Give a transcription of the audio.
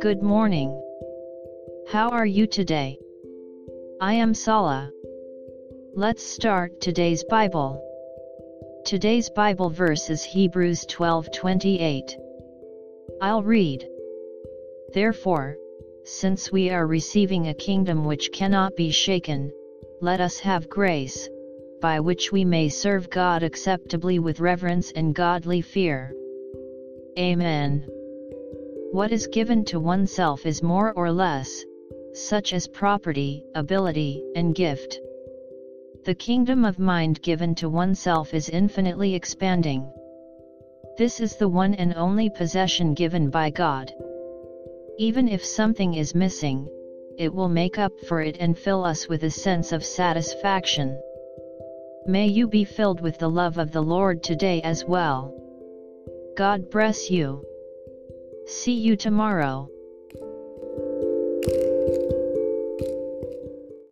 Good morning. How are you today? I am Sala. Let's start today's Bible. Today's Bible verse is Hebrews 12:28. I'll read. Therefore, since we are receiving a kingdom which cannot be shaken, let us have grace, by which we may serve God acceptably with reverence and godly fear. Amen. What is given to oneself is more or less, such as property, ability, and gift. The kingdom of mind given to oneself is infinitely expanding. This is the one and only possession given by God. Even if something is missing, it will make up for it and fill us with a sense of satisfaction. May you be filled with the love of the Lord today as well. God bless you. See you tomorrow.